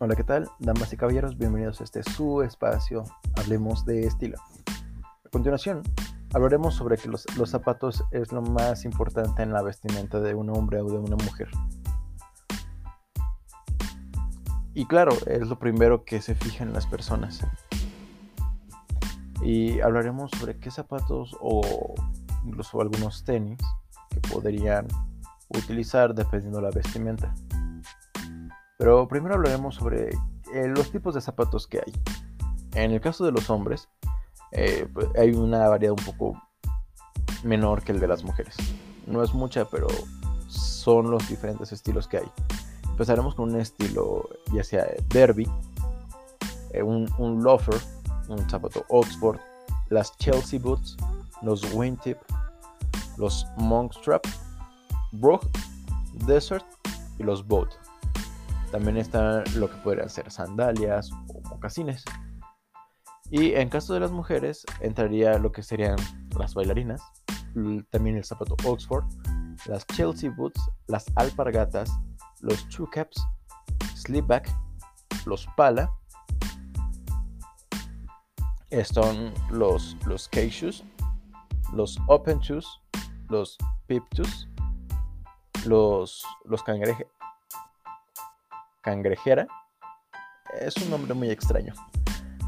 Hola, ¿qué tal? Damas y caballeros, bienvenidos a este su espacio, hablemos de estilo. A continuación, hablaremos sobre que los, los, zapatos es lo más importante en la vestimenta de un hombre o de una mujer. Y claro, es lo primero que se fija en las personas. Y hablaremos sobre qué zapatos o incluso algunos tenis que podrían utilizar dependiendo de la vestimenta. Pero primero hablaremos sobre eh, los tipos de zapatos que hay. En el caso de los hombres, eh, pues, hay una variedad un poco menor que el de las mujeres. No es mucha, pero son los diferentes estilos que hay. Empezaremos con un estilo ya sea derby, eh, un, loafer, un zapato Oxford, las Chelsea boots, los wingtip, los monkstrap, brook, desert y los boat. También está lo que podrían ser sandalias o mocasines. Y en caso de las mujeres, entraría lo que serían las bailarinas, también el zapato Oxford, las Chelsea boots, las alpargatas, los two caps, slipback, los pala, están los, los K-shoes, los open shoes, los pip shoes, los, los cangrejera. Es un nombre muy extraño.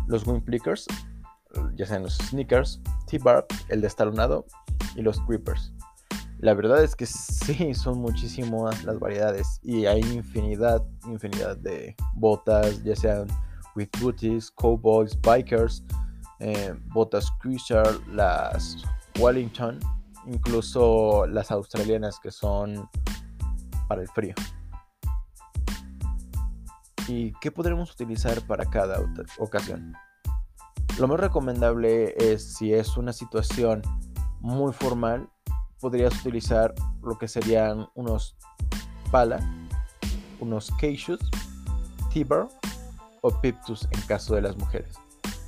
Los Windflickers, ya sean los Sneakers, T-Bar, el destalonado y los Creepers. La verdad es que sí, son muchísimas las variedades y hay infinidad, infinidad de botas, ya sean with booties, cowboys, bikers, eh, botas cruiser, las Wellington, incluso las australianas que son para el frío. ¿Y qué podremos utilizar para cada ocasión? Lo más recomendable es si es una situación muy formal, podrías utilizar lo que serían unos pala, unos keishus, tiber o piptus en caso de las mujeres.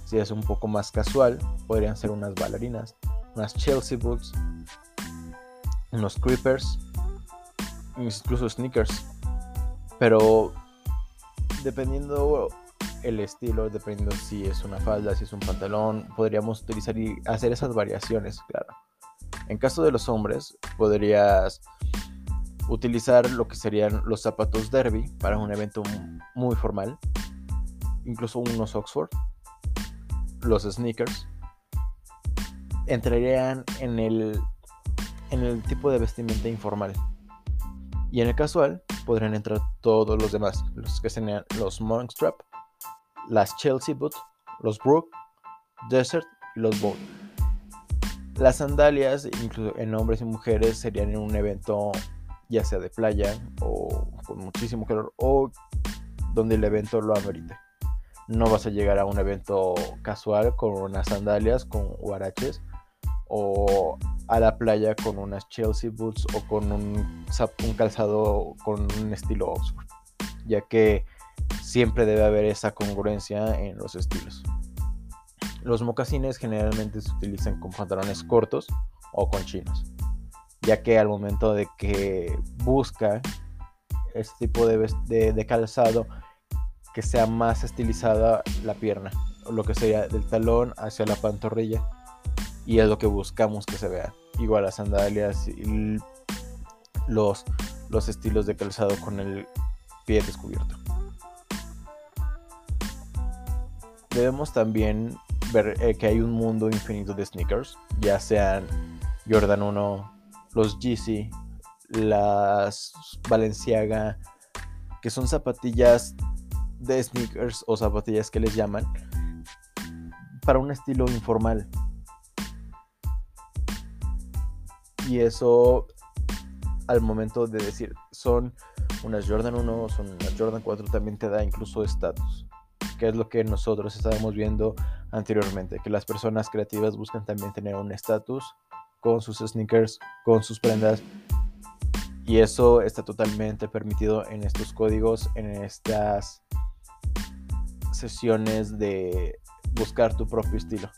Si es un poco más casual, podrían ser unas bailarinas, unas Chelsea boots, unos creepers, incluso sneakers. Pero dependiendo el estilo, dependiendo si es una falda, si es un pantalón, podríamos utilizar y hacer esas variaciones, claro. En caso de los hombres, podrías utilizar lo que serían los zapatos derby para un evento muy formal, incluso unos Oxford, los sneakers, entrarían en el, en el tipo de vestimenta informal. Y en el casual, podrían entrar todos los demás, los que serían los Monkstrap, las Chelsea Boot, los Brook, Desert y los Boat. Las sandalias, incluso en hombres y mujeres, serían en un evento ya sea de playa o con muchísimo calor o donde el evento lo amerite. No vas a llegar a un evento casual con unas sandalias, con huaraches o a la playa con unas Chelsea boots o con un, calzado con un estilo Oxford, ya que siempre debe haber esa congruencia en los estilos. Los mocasines generalmente se utilizan con pantalones cortos o con chinos, ya que al momento de que busca este tipo de, de calzado que sea más estilizada la pierna, lo que sería del talón hacia la pantorrilla y es lo que buscamos que se vea. Igual las sandalias y los, los estilos de calzado con el pie descubierto. Debemos también ver eh, que hay un mundo infinito de sneakers, ya sean Jordan 1, los Yeezy, las Balenciaga, que son zapatillas de sneakers o zapatillas que les llaman para un estilo informal, Y eso al momento de decir son unas Jordan 1, son unas Jordan 4 también te da incluso estatus, que es lo que nosotros estábamos viendo anteriormente, que las personas creativas buscan también tener un estatus con sus sneakers, con sus prendas. Y eso está totalmente permitido en estos códigos, en estas sesiones de buscar tu propio estilo,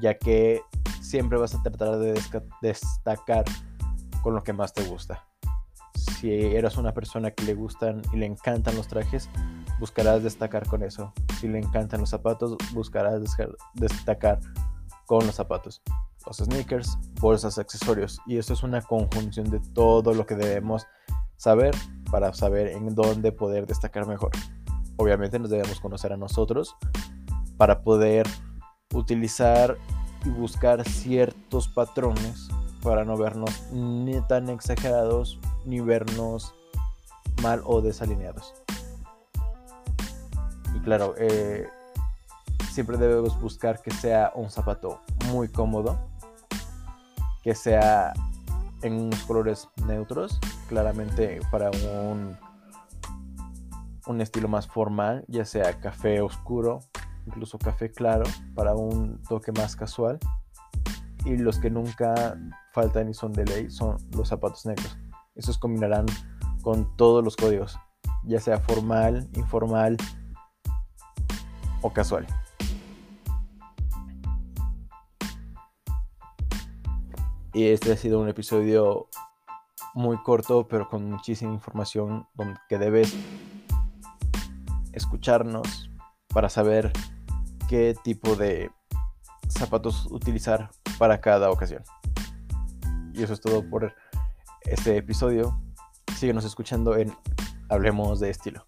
ya que siempre vas a tratar de destacar con lo que más te gusta. Si eres una persona que le gustan y le encantan los trajes, buscarás destacar con eso. Si le encantan los zapatos, buscarás destacar con los zapatos. Los sneakers, bolsas, accesorios. Y eso es una conjunción de todo lo que debemos saber para saber en dónde poder destacar mejor. Obviamente nos debemos conocer a nosotros para poder utilizar y buscar ciertos patrones para no vernos ni tan exagerados ni vernos mal o desalineados. Y claro, eh, siempre debemos buscar que sea un zapato muy cómodo, que sea en unos colores neutros, claramente para un, un estilo más formal, ya sea café oscuro, incluso café claro, para un toque más casual. Y los que nunca faltan y son de ley son los zapatos negros. Esos combinarán con todos los códigos, ya sea formal, informal o casual. Y este ha sido un episodio muy corto, pero con muchísima información que debes escucharnos para saber qué tipo de zapatos utilizar para cada ocasión. Y eso es todo por este episodio. Síguenos escuchando en Hablemos de Estilo.